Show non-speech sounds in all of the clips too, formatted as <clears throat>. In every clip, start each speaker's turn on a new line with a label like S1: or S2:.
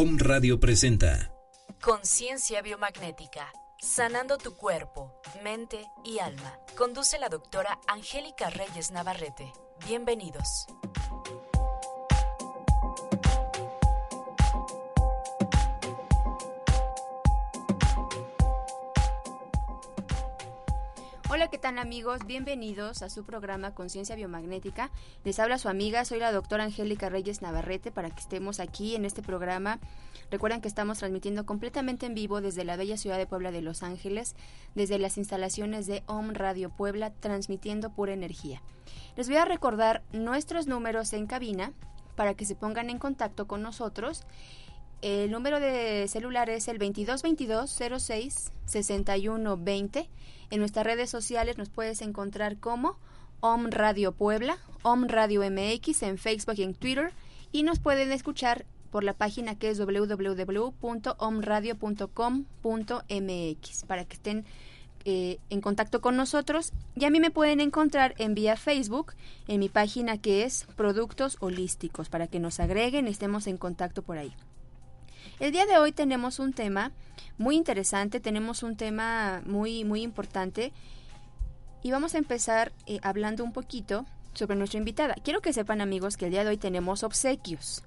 S1: Om Radio presenta
S2: Conciencia biomagnética. Sanando tu cuerpo, mente y alma. Conduce la doctora Angélica Reyes Navarrete. Bienvenidos.
S3: ¿Qué tal amigos? Bienvenidos a su programa Conciencia Biomagnética. Les habla su amiga, soy la doctora Angélica Reyes Navarrete para que estemos aquí en este programa. Recuerden que estamos transmitiendo completamente en vivo desde la bella ciudad de Puebla de Los Ángeles, desde las instalaciones de OM Radio Puebla, transmitiendo pura energía. Les voy a recordar nuestros números en cabina para que se pongan en contacto con nosotros. El número de celular es el 2222 06 6120 en nuestras redes sociales nos puedes encontrar como OM Radio Puebla, OM Radio MX en Facebook y en Twitter. Y nos pueden escuchar por la página que es www.omradio.com.mx para que estén eh, en contacto con nosotros. Y a mí me pueden encontrar en vía Facebook en mi página que es Productos Holísticos para que nos agreguen estemos en contacto por ahí. El día de hoy tenemos un tema muy interesante, tenemos un tema muy, muy importante y vamos a empezar eh, hablando un poquito sobre nuestra invitada. Quiero que sepan amigos que el día de hoy tenemos obsequios.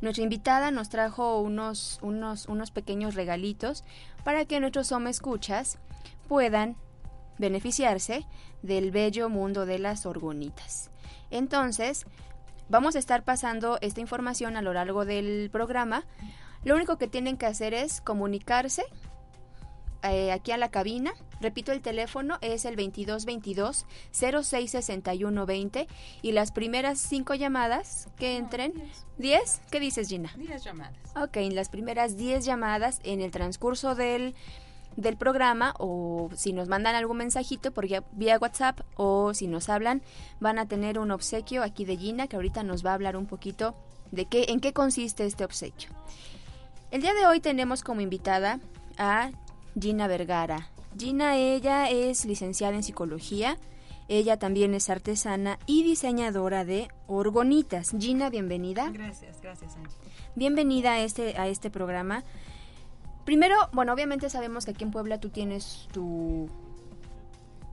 S3: Nuestra invitada nos trajo unos, unos, unos pequeños regalitos para que nuestros home escuchas puedan beneficiarse del bello mundo de las orgonitas. Entonces, vamos a estar pasando esta información a lo largo del programa lo único que tienen que hacer es comunicarse eh, aquí a la cabina. Repito, el teléfono es el 2222 066120 y las primeras cinco llamadas que entren. ¿10? ¿Qué dices, Gina?
S4: 10 llamadas.
S3: Ok, las primeras 10 llamadas en el transcurso del, del programa o si nos mandan algún mensajito por vía, vía WhatsApp o si nos hablan, van a tener un obsequio aquí de Gina que ahorita nos va a hablar un poquito de qué, en qué consiste este obsequio. El día de hoy tenemos como invitada a Gina Vergara. Gina, ella es licenciada en psicología, ella también es artesana y diseñadora de orgonitas. Gina, bienvenida.
S4: Gracias, gracias, Angie.
S3: Bienvenida a este, a este programa. Primero, bueno, obviamente sabemos que aquí en Puebla tú tienes tu...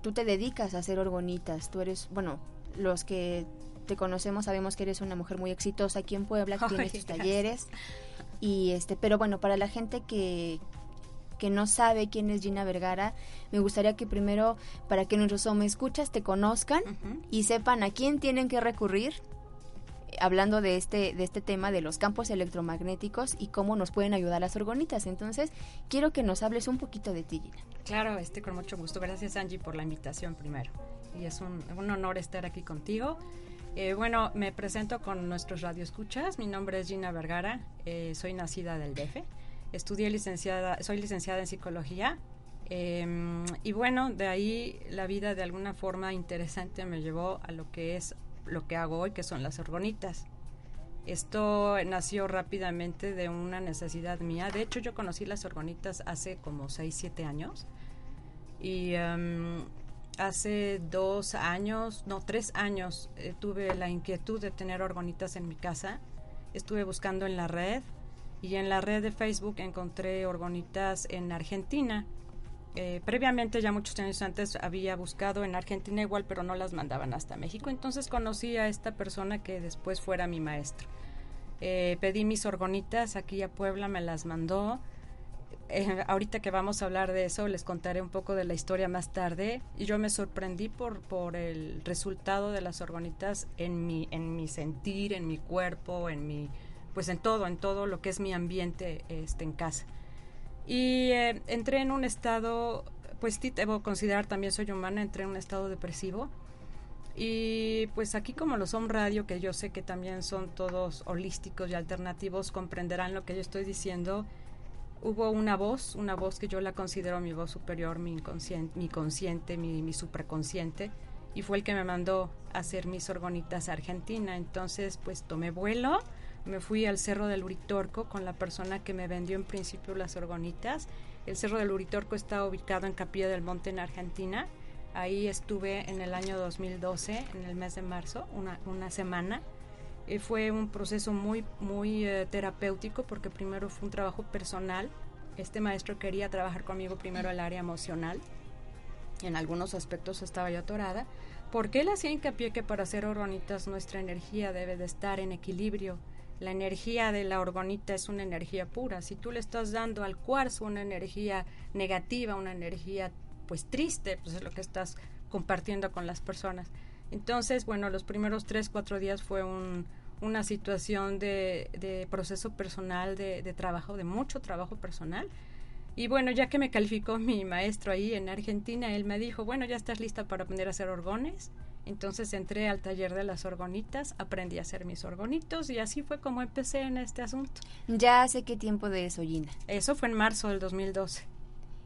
S3: Tú te dedicas a hacer orgonitas. Tú eres, bueno, los que te conocemos sabemos que eres una mujer muy exitosa aquí en Puebla, que tienes tus talleres. Y este, pero bueno, para la gente que, que no sabe quién es Gina Vergara, me gustaría que primero, para que nuestros escuchas te conozcan y sepan a quién tienen que recurrir hablando de este de este tema de los campos electromagnéticos y cómo nos pueden ayudar las orgonitas. Entonces, quiero que nos hables un poquito de ti, Gina.
S4: Claro, este con mucho gusto. Gracias, Angie, por la invitación primero. Y es un, un honor estar aquí contigo. Eh, bueno, me presento con nuestros radioescuchas. Mi nombre es Gina Vergara, eh, soy nacida del DF. Estudié licenciada, soy licenciada en psicología. Em, y bueno, de ahí la vida de alguna forma interesante me llevó a lo que es lo que hago hoy, que son las orgonitas. Esto nació rápidamente de una necesidad mía. De hecho, yo conocí las orgonitas hace como 6, 7 años. Y em, hace dos años, no, tres años, eh, tuve la inquietud de tener orgonitas en mi casa. Estuve buscando en la red y en la red de Facebook encontré orgonitas en Argentina. Eh, previamente, ya muchos años antes, había buscado en Argentina igual, pero no las mandaban hasta México. Entonces conocí a esta persona que después fuera mi maestro. Eh, pedí mis orgonitas aquí a Puebla, me las mandó eh, ahorita que vamos a hablar de eso, les contaré un poco de la historia más tarde. Y yo me sorprendí por, por el resultado de las orgonitas en mi, en mi sentir, en mi cuerpo, en mi, pues en todo, en todo lo que es mi ambiente este, en casa. Y eh, entré en un estado, pues sí, debo considerar también soy humana, entré en un estado depresivo. Y pues aquí como los son radio, que yo sé que también son todos holísticos y alternativos, comprenderán lo que yo estoy diciendo hubo una voz, una voz que yo la considero mi voz superior, mi inconsciente, mi consciente, mi, mi y fue el que me mandó a hacer mis orgonitas a Argentina. Entonces, pues tomé vuelo, me fui al Cerro del Uritorco con la persona que me vendió en principio las orgonitas. El Cerro del Uritorco está ubicado en Capilla del Monte, en Argentina. Ahí estuve en el año 2012, en el mes de marzo, una, una semana Eh, fue un proceso muy, muy eh, terapéutico porque primero fue un trabajo personal. Este maestro quería trabajar conmigo primero el área emocional. En algunos aspectos estaba yo atorada. Porque él hacía hincapié que para hacer orgonitas nuestra energía debe de estar en equilibrio. La energía de la orgonita es una energía pura. Si tú le estás dando al cuarzo una energía negativa, una energía pues triste, pues es lo que estás compartiendo con las personas. Entonces, bueno, los primeros tres, cuatro días fue un, una situación de, proceso personal, de, trabajo, de mucho trabajo personal. Y bueno, ya que me calificó mi maestro ahí en Argentina, él me dijo, bueno, ya estás lista para aprender a hacer orgones. Entonces entré al taller de las orgonitas, aprendí a hacer mis orgonitos y así fue como empecé en este asunto.
S3: ¿Ya hace qué tiempo de eso, Gina?
S4: Eso fue en marzo del 2012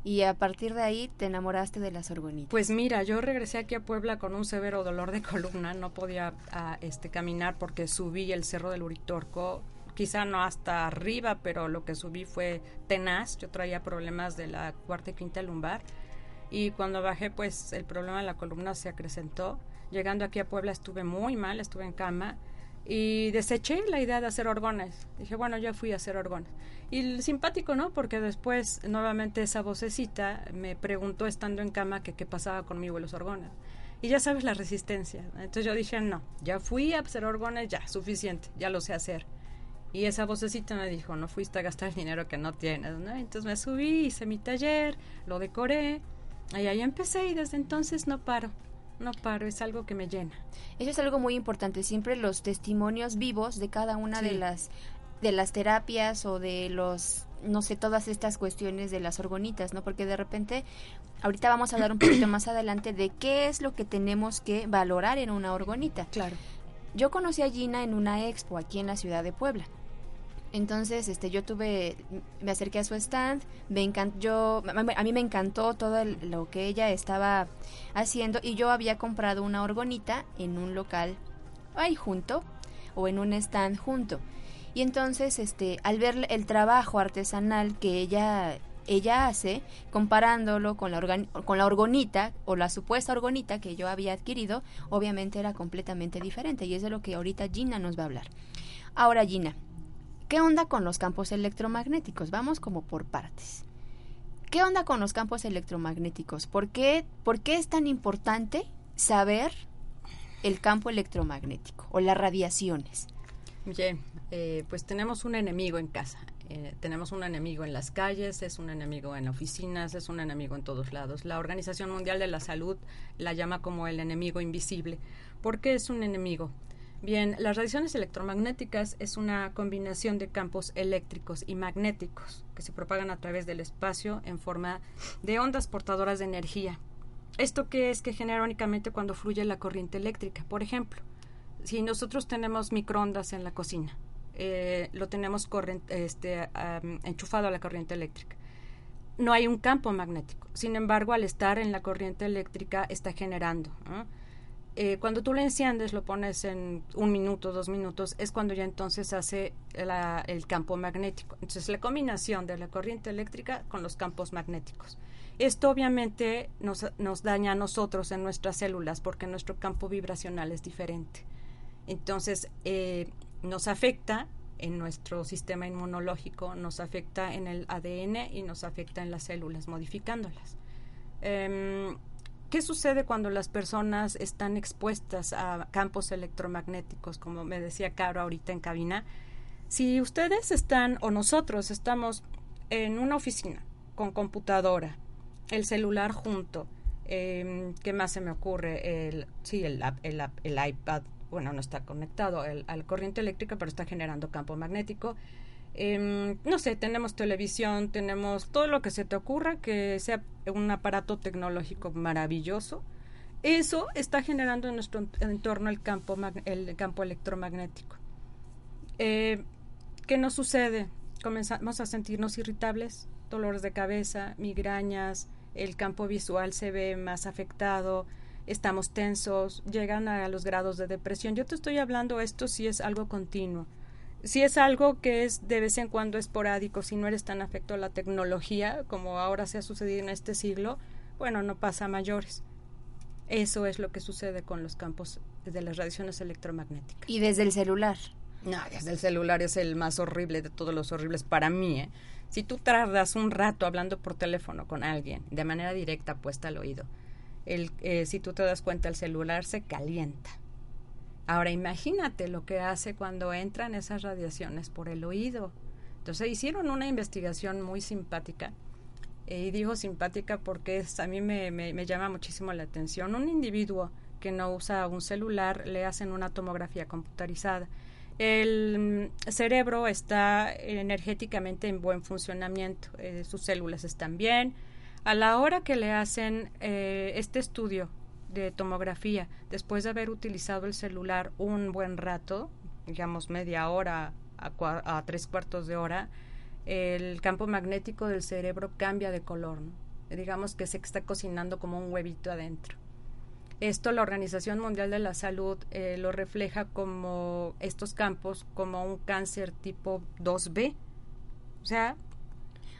S3: y a partir de ahí te enamoraste de las orgonitas.
S4: Pues mira, yo regresé aquí a Puebla con un severo dolor de columna, no podía ah, este, caminar porque subí el cerro del Uritorco, quizá no hasta arriba, pero lo que subí fue tenaz, yo traía problemas de la cuarta y quinta lumbar y cuando bajé pues el problema de la columna se acrecentó. Llegando aquí a Puebla estuve muy mal, estuve en cama y deseché la idea de hacer orgones. Dije, bueno, ya fui a hacer orgones. Y simpático, ¿no? Porque después nuevamente esa vocecita me preguntó estando en cama que qué pasaba conmigo y los orgones. Y ya sabes la resistencia. Entonces yo dije, no, ya fui a hacer orgones, ya, suficiente, ya lo sé hacer. Y esa vocecita me dijo, no fuiste a gastar el dinero que no tienes, ¿no? Entonces me subí, hice mi taller, lo decoré, y ahí empecé y desde entonces no paro. No paro, es algo que me llena.
S3: Eso es algo muy importante, siempre los testimonios vivos de cada una de las de las terapias o de los no sé, todas estas cuestiones de las orgonitas, ¿no? Porque de repente ahorita vamos a hablar un poquito más adelante de qué es lo que tenemos que valorar en una orgonita.
S4: Claro.
S3: Yo conocí a Gina en una expo aquí en la ciudad de Puebla. Entonces, este, yo tuve, me acerqué a su stand, me encantó, a mí me encantó todo lo que ella estaba haciendo y yo había comprado una orgonita en un local ahí junto o en un stand junto. Y entonces, este, al ver el trabajo artesanal que ella ella hace, comparándolo con la, con la orgonita o la supuesta orgonita que yo había adquirido, obviamente era completamente diferente y es de lo que ahorita Gina nos va a hablar. Ahora Gina, ¿Qué onda con los campos electromagnéticos? Vamos como por partes. ¿Qué onda con los campos electromagnéticos? ¿Por qué, por qué es tan importante saber el campo electromagnético o las radiaciones?
S4: Bien, eh, pues tenemos un enemigo en casa. Eh, tenemos un enemigo en las calles, es un enemigo en oficinas, es un enemigo en todos lados. La Organización Mundial de la Salud la llama como el enemigo invisible. ¿Por qué es un enemigo? Bien, las radiaciones electromagnéticas es una combinación de campos eléctricos y magnéticos que se propagan a través del espacio en forma de ondas portadoras de energía. ¿Esto qué es que genera únicamente cuando fluye la corriente eléctrica? Por ejemplo, si nosotros tenemos microondas en la cocina, eh, lo tenemos este, enchufado a la corriente eléctrica. No hay un campo magnético. Sin embargo, al estar en la corriente eléctrica está generando. Eh, cuando tú lo enciendes, lo pones en un minuto, dos minutos, es cuando ya entonces hace el campo magnético. Entonces, la combinación de la corriente eléctrica con los campos magnéticos. Esto obviamente nos, nos daña a nosotros en nuestras células porque nuestro campo vibracional es diferente. Entonces, eh, nos afecta en nuestro sistema inmunológico, nos afecta en el ADN y nos afecta en las células, modificándolas. Em, ¿Qué sucede cuando las personas están expuestas a campos electromagnéticos, como me decía Caro ahorita en cabina? Si ustedes están o nosotros estamos en una oficina con computadora, el celular junto, eh, ¿qué más se me ocurre? El, sí, el, el, el iPad, bueno, no está conectado a la corriente eléctrica, pero está generando campo magnético. Em, no sé, tenemos televisión, tenemos todo lo que se te ocurra que sea un aparato tecnológico maravilloso. Eso está generando en nuestro entorno el campo, el campo electromagnético. Eh, ¿Qué nos sucede? Comenzamos a sentirnos irritables, dolores de cabeza, migrañas, el campo visual se ve más afectado, estamos tensos, llegan a los grados de depresión. Yo te estoy hablando esto si es algo continuo si es algo que es de vez en cuando esporádico, si no eres tan afecto a la tecnología como ahora se ha sucedido en este siglo, bueno, no pasa a mayores. Eso es lo que sucede con los campos de las radiaciones electromagnéticas.
S3: ¿Y desde el celular?
S4: No, desde el celular es el más horrible de todos los horribles para mí. ¿eh? Si tú tardas un rato hablando por teléfono con alguien de manera directa puesta al oído, eh, si tú te das cuenta el celular se calienta. Ahora imagínate lo que hace cuando entran esas radiaciones por el oído. Entonces hicieron una investigación muy simpática. Eh, y digo simpática porque a mí me, llama muchísimo la atención. Un individuo que no usa un celular le hacen una tomografía computarizada el cerebro está energéticamente en buen funcionamiento, eh, sus células están bien. A la hora que le hacen eh, este estudio de tomografía, después de haber utilizado el celular un buen rato, digamos media hora a, tres cuartos de hora, el campo magnético del cerebro cambia de color. Digamos que se está cocinando como un huevito adentro. Esto la Organización Mundial de la Salud eh, lo refleja como estos campos como un cáncer tipo 2B. O sea,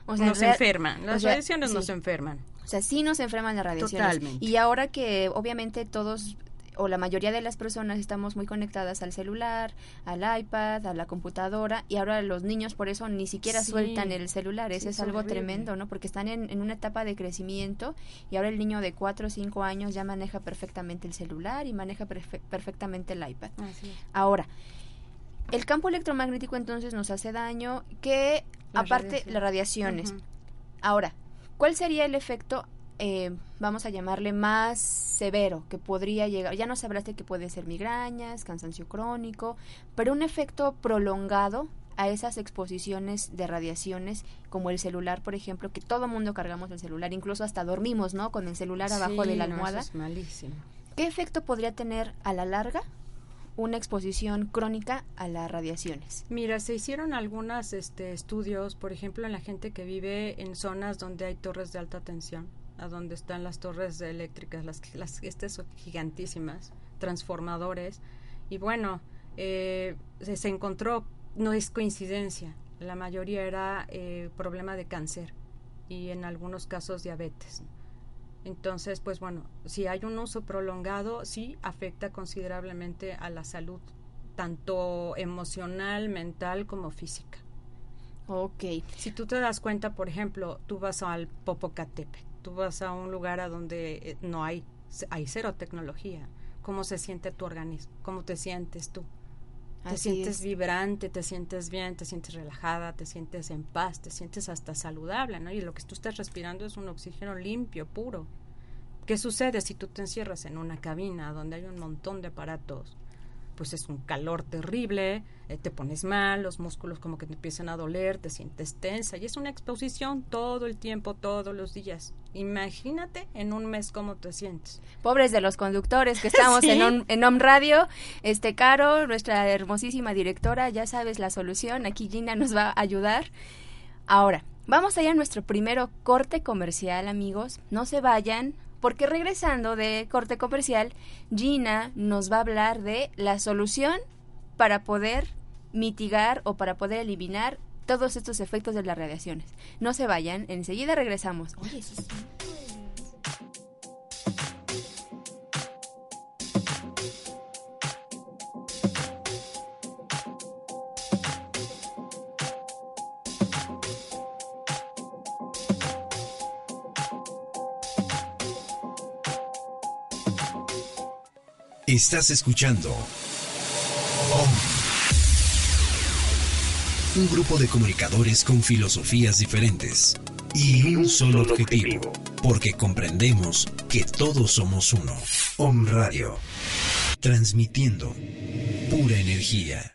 S4: o nos enferman. Las radiaciones nos enferman.
S3: O sea, sí nos enferman las radiaciones. Totalmente. Y ahora que obviamente todos o la mayoría de las personas estamos muy conectadas al celular, al iPad, a la computadora y ahora los niños por eso ni siquiera sueltan el celular. Eso es, algo tremendo, ¿no? Porque están en, una etapa de crecimiento y ahora el niño de 4 o 5 años ya maneja perfectamente el celular y maneja perfectamente el iPad. Ahora, el campo electromagnético entonces nos hace daño que aparte las radiaciones. Ahora, ¿cuál sería el efecto eh, vamos a llamarle más severo, que podría llegar, ya nos hablaste que puede ser migrañas, cansancio crónico, pero un efecto prolongado a esas exposiciones de radiaciones, como el celular, por ejemplo, que todo mundo cargamos el celular, incluso hasta dormimos, ¿no? Con el celular abajo de la almohada.
S4: es malísimo.
S3: ¿Qué efecto podría tener a la larga una exposición crónica a las radiaciones?
S4: Mira, se hicieron algunos este, estudios, por ejemplo, en la gente que vive en zonas donde hay torres de alta tensión a donde están las torres eléctricas, las, las estas son gigantísimas, transformadores. Y bueno, eh, se, encontró, no es coincidencia, la mayoría era eh, problema de cáncer y en algunos casos diabetes. Entonces, pues bueno, si hay un uso prolongado, sí afecta considerablemente a la salud, tanto emocional, mental como física.
S3: Ok.
S4: Si tú te das cuenta, por ejemplo, tú vas al Popocatépetl tú vas a un lugar a donde eh, no hay, hay cero tecnología. ¿Cómo se siente tu organismo? ¿Cómo te sientes tú? Te sientes vibrante, te sientes bien, te sientes relajada, te sientes en paz, te sientes hasta saludable, ¿no? Y lo que tú estás respirando es un oxígeno limpio, puro. ¿Qué sucede si tú te encierras en una cabina donde hay un montón de aparatos pues es un calor terrible, eh, te pones mal, los músculos como que te empiezan a doler, te sientes tensa y es una exposición todo el tiempo, todos los días. Imagínate en un mes cómo te sientes.
S3: Pobres de los conductores que <laughs> estamos en, en Home Radio, este Caro, nuestra hermosísima directora, ya sabes la solución, aquí Gina nos va a ayudar. Ahora, vamos allá a nuestro primero corte comercial, amigos. No se vayan, porque regresando de corte comercial, Gina nos va a hablar de la solución para poder mitigar o para poder eliminar todos estos efectos de las radiaciones. No se vayan, enseguida regresamos. Oye, sí, sí.
S1: Estás escuchando Un grupo de comunicadores con filosofías diferentes y un solo objetivo, porque comprendemos que todos somos uno. Om Radio, transmitiendo pura energía.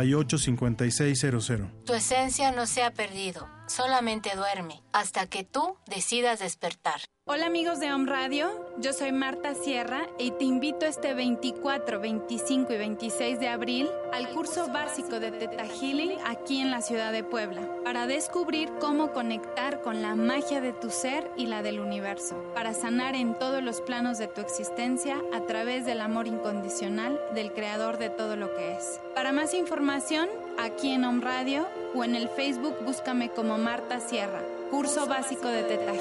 S5: tu esencia no se ha perdido, solamente duerme hasta que tú decidas despertar.
S6: Hola amigos de Home Radio, yo soy Marta Sierra y te invito este 24, 25 y 26 de abril al curso básico de Teta Healing aquí en la ciudad de Puebla para descubrir cómo conectar con la magia de tu ser y la del universo, para sanar en todos los planos de tu existencia a través del amor incondicional del creador de todo lo que es. Para más información, aquí en Home Radio o en el Facebook búscame como Marta Sierra, curso básico de Teta.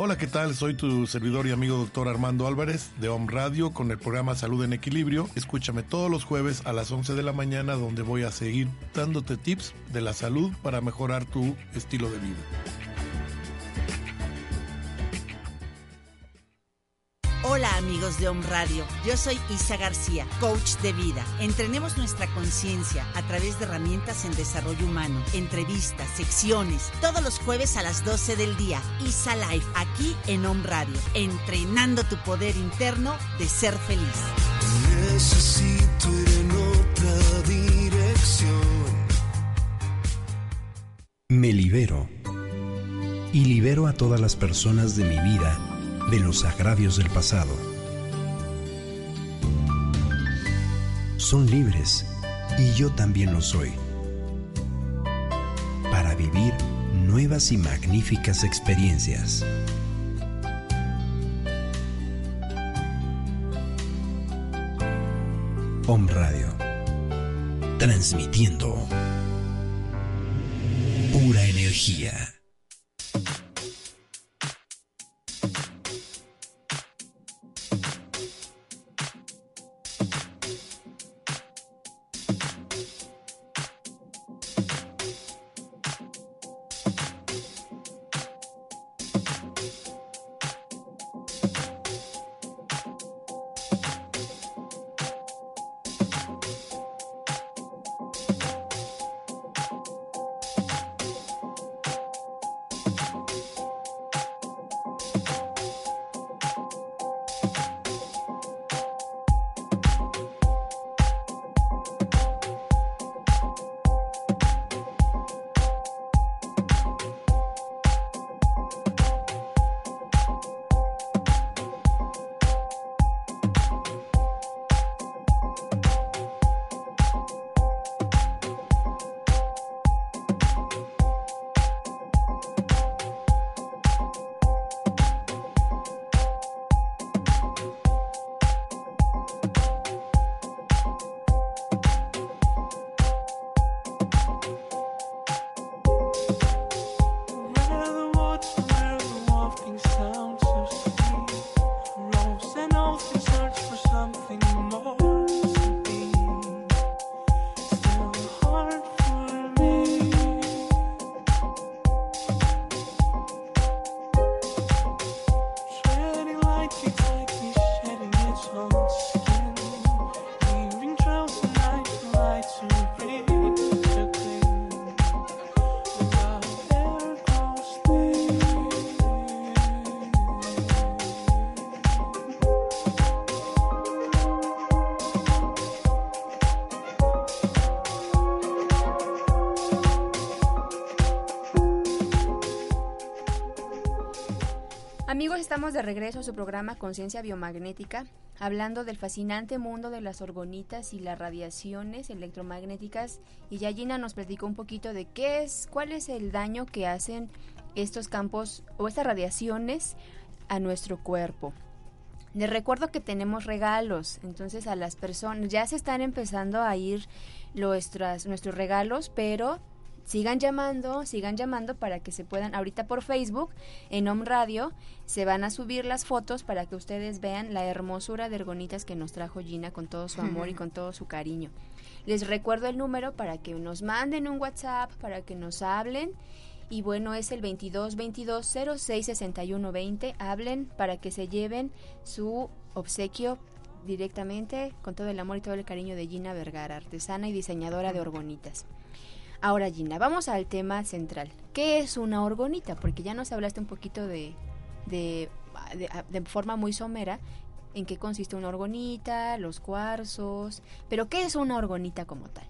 S7: Hola, ¿qué tal? Soy tu servidor y amigo doctor Armando Álvarez de Home Radio con el programa Salud en Equilibrio. Escúchame todos los jueves a las 11 de la mañana donde voy a seguir dándote tips de la salud para mejorar tu estilo de vida.
S8: Hola amigos de Home Radio, yo soy Isa García, coach de vida. Entrenemos nuestra conciencia a través de herramientas en desarrollo humano, entrevistas, secciones, todos los jueves a las 12 del día. Isa Live, aquí en Home Radio, entrenando tu poder interno de ser feliz. Necesito ir en otra
S1: dirección. Me libero y libero a todas las personas de mi vida de los agravios del pasado. Son libres y yo también lo soy para vivir nuevas y magníficas experiencias. Om Radio, transmitiendo pura energía.
S3: Estamos de regreso a su programa Conciencia Biomagnética, hablando del fascinante mundo de las orgonitas y las radiaciones electromagnéticas. Y ya Gina nos platicó un poquito de qué es, cuál es el daño que hacen estos campos o estas radiaciones a nuestro cuerpo. Les recuerdo que tenemos regalos, entonces a las personas ya se están empezando a ir nuestros regalos, pero sigan llamando, sigan llamando para que se puedan, ahorita por Facebook, en Home Radio, se van a subir las fotos para que ustedes vean la hermosura de ergonitas que nos trajo Gina con todo su amor y con todo su cariño. Les recuerdo el número para que nos manden un WhatsApp, para que nos hablen. Y bueno, es el 22 22 06 61 20. Hablen para que se lleven su obsequio directamente con todo el amor y todo el cariño de Gina Vergara, artesana y diseñadora de orgonitas. Ahora, Gina, vamos al tema central. ¿Qué es una orgonita? Porque ya nos hablaste un poquito de, de, de, forma muy somera en qué consiste una orgonita, los cuarzos, pero ¿qué es una orgonita como tal?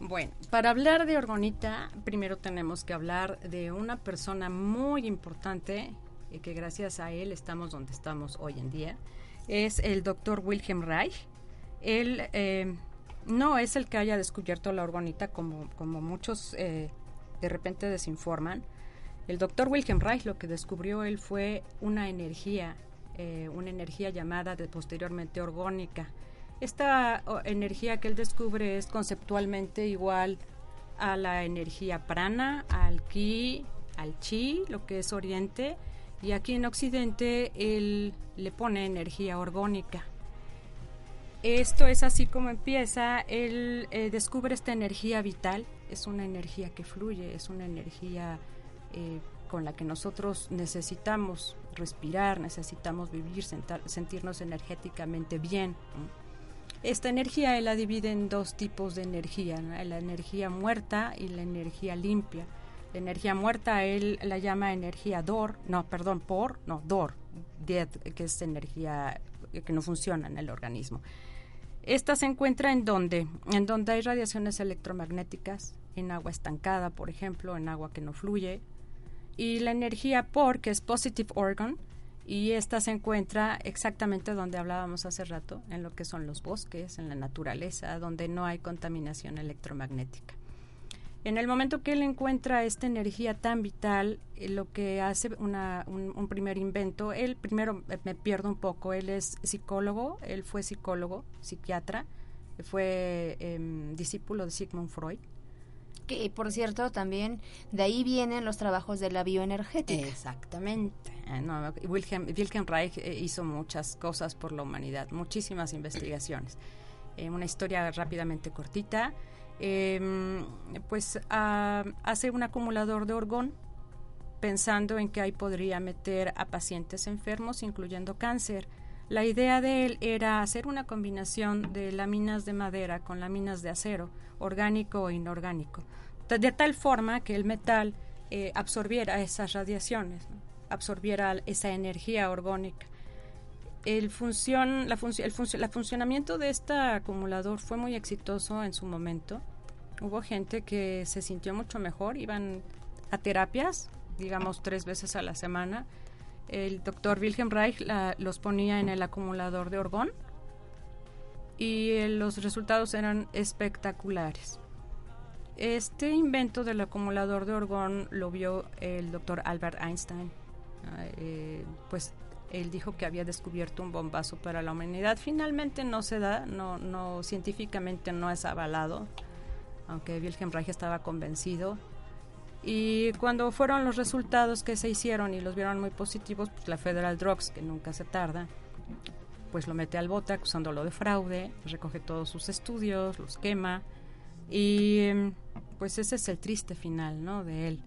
S4: Bueno, para hablar de orgonita, primero tenemos que hablar de una persona muy importante y que gracias a él estamos donde estamos hoy en día. Es el doctor Wilhelm Reich. Él eh, no es el que haya descubierto la orgonita como, como muchos eh, de repente desinforman. El doctor Wilhelm Reich lo que descubrió él fue una energía, eh, una energía llamada de posteriormente orgónica esta energía que él descubre es conceptualmente igual a la energía prana, al ki, al chi, lo que es oriente, y aquí en occidente él le pone energía orgónica. Esto es así como empieza, él eh, descubre esta energía vital, es una energía que fluye, es una energía eh, con la que nosotros necesitamos respirar, necesitamos vivir, sentirnos energéticamente bien. Esta energía él la divide en dos tipos de energía, la energía muerta y la energía limpia. La energía muerta él la llama energía DOR, no, perdón, por, no, DOR, que es energía que no funciona en el organismo. Esta se encuentra en donde, en donde hay radiaciones electromagnéticas, en agua estancada, por ejemplo, en agua que no fluye. Y la energía por, que es positive organ, y esta se encuentra exactamente donde hablábamos hace rato, en lo que son los bosques, en la naturaleza, donde no hay contaminación electromagnética. En el momento que él encuentra esta energía tan vital, eh, lo que hace un, primer invento, él primero me pierdo un poco, él es psicólogo, él fue psicólogo, psiquiatra, fue em, discípulo de Sigmund Freud,
S3: que por cierto también de ahí vienen los trabajos de la bioenergética.
S4: Exactamente. Ah, Wilhelm, Wilhelm, Reich eh, hizo muchas cosas por la humanidad, muchísimas investigaciones. Eh, una historia rápidamente cortita. Em, pues ah, hace un acumulador de orgón pensando en que ahí podría meter a pacientes enfermos, incluyendo cáncer. La idea de él era hacer una combinación de láminas de madera con láminas de acero, orgánico o inorgánico, de tal forma que el metal eh, absorbiera esas radiaciones, absorbiera esa energía orgánica. El, funcionamiento de este acumulador fue muy exitoso en su momento. Hubo gente que se sintió mucho mejor, iban a terapias, digamos tres veces a la semana, el doctor Wilhelm Reich los ponía en el acumulador de orgón y eh, los resultados eran espectaculares. Este invento del acumulador de orgón lo vio el doctor Albert Einstein. Ah, eh, pues él dijo que había descubierto un bombazo para la humanidad. Finalmente no se da, no, no científicamente no es avalado, aunque Wilhelm Reich estaba convencido. Y cuando fueron los resultados que se hicieron y los vieron muy positivos, pues la Federal Drugs, que nunca se tarda, pues lo mete al bote acusándolo de fraude, recoge todos sus estudios, los quema y pues ese es el triste final, ¿no? De él.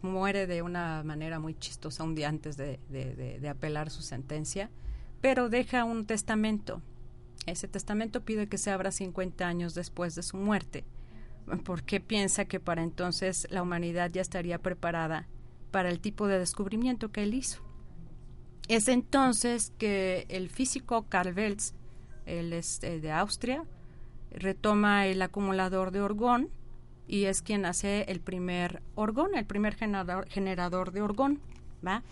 S4: Muere de una manera muy chistosa un día antes de, apelar su sentencia, pero deja un testamento. Ese testamento pide que se abra 50 años después de su muerte porque piensa que para entonces la humanidad ya estaría preparada para el tipo de descubrimiento que él hizo. Es entonces que el físico Carl Welz, él es eh, de Austria, retoma el acumulador de orgón y es quien hace el primer orgón, el primer generador, generador de orgón. ¿va?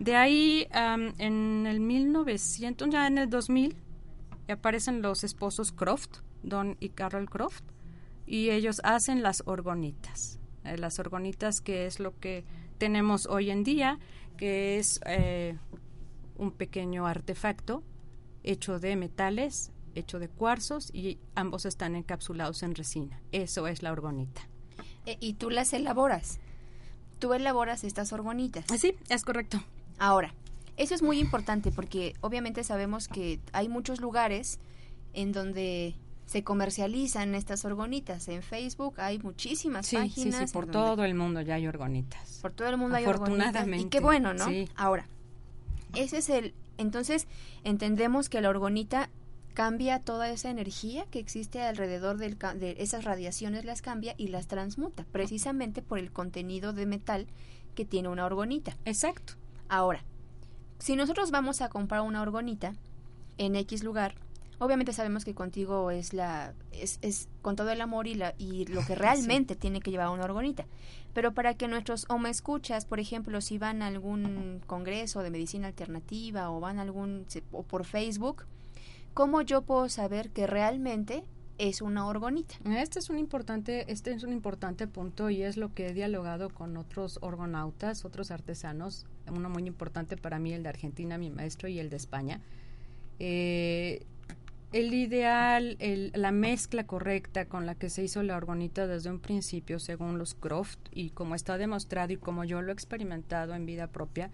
S4: De ahí, en el 1900, ya en el 2000, aparecen los esposos Croft, Don y Carol Croft, y ellos hacen las orgonitas. Eh, las orgonitas que es lo que tenemos hoy en día, que es eh, un pequeño artefacto hecho de metales, hecho de cuarzos y ambos están encapsulados en resina. Eso es la orgonita.
S3: Eh, ¿Y tú las elaboras? Tú elaboras estas orgonitas.
S4: Sí, es correcto.
S3: Ahora, eso es muy importante porque obviamente sabemos que hay muchos lugares en donde se comercializan estas orgonitas. En Facebook hay muchísimas páginas.
S4: Sí, sí, por todo el mundo ya hay orgonitas.
S3: Por todo el mundo hay orgonitas. Y qué bueno, ¿no? Ahora, ese es el... Entonces, entendemos que la orgonita cambia toda esa energía que existe alrededor del, de esas radiaciones, las cambia y las transmuta, precisamente por el contenido de metal que tiene una orgonita.
S4: Exacto.
S3: Ahora, si nosotros vamos a comprar una orgonita en X lugar, Obviamente sabemos que contigo es la es, es con todo el amor y la y lo que <laughs> realmente tiene que llevar una orgonita. Pero para que nuestros o me escuchas, por ejemplo, si van a algún congreso de medicina alternativa o van a algún o por Facebook, ¿cómo yo puedo saber que realmente es una orgonita.
S4: Este es un importante, este es un importante punto y es lo que he dialogado con otros orgonautas, otros artesanos, uno muy importante para mí, el de Argentina, mi maestro, y el de España. Eh, el ideal, la mezcla correcta con la que se hizo la orgonita desde un principio, según los Croft, y como está demostrado y como yo lo he experimentado en vida propia,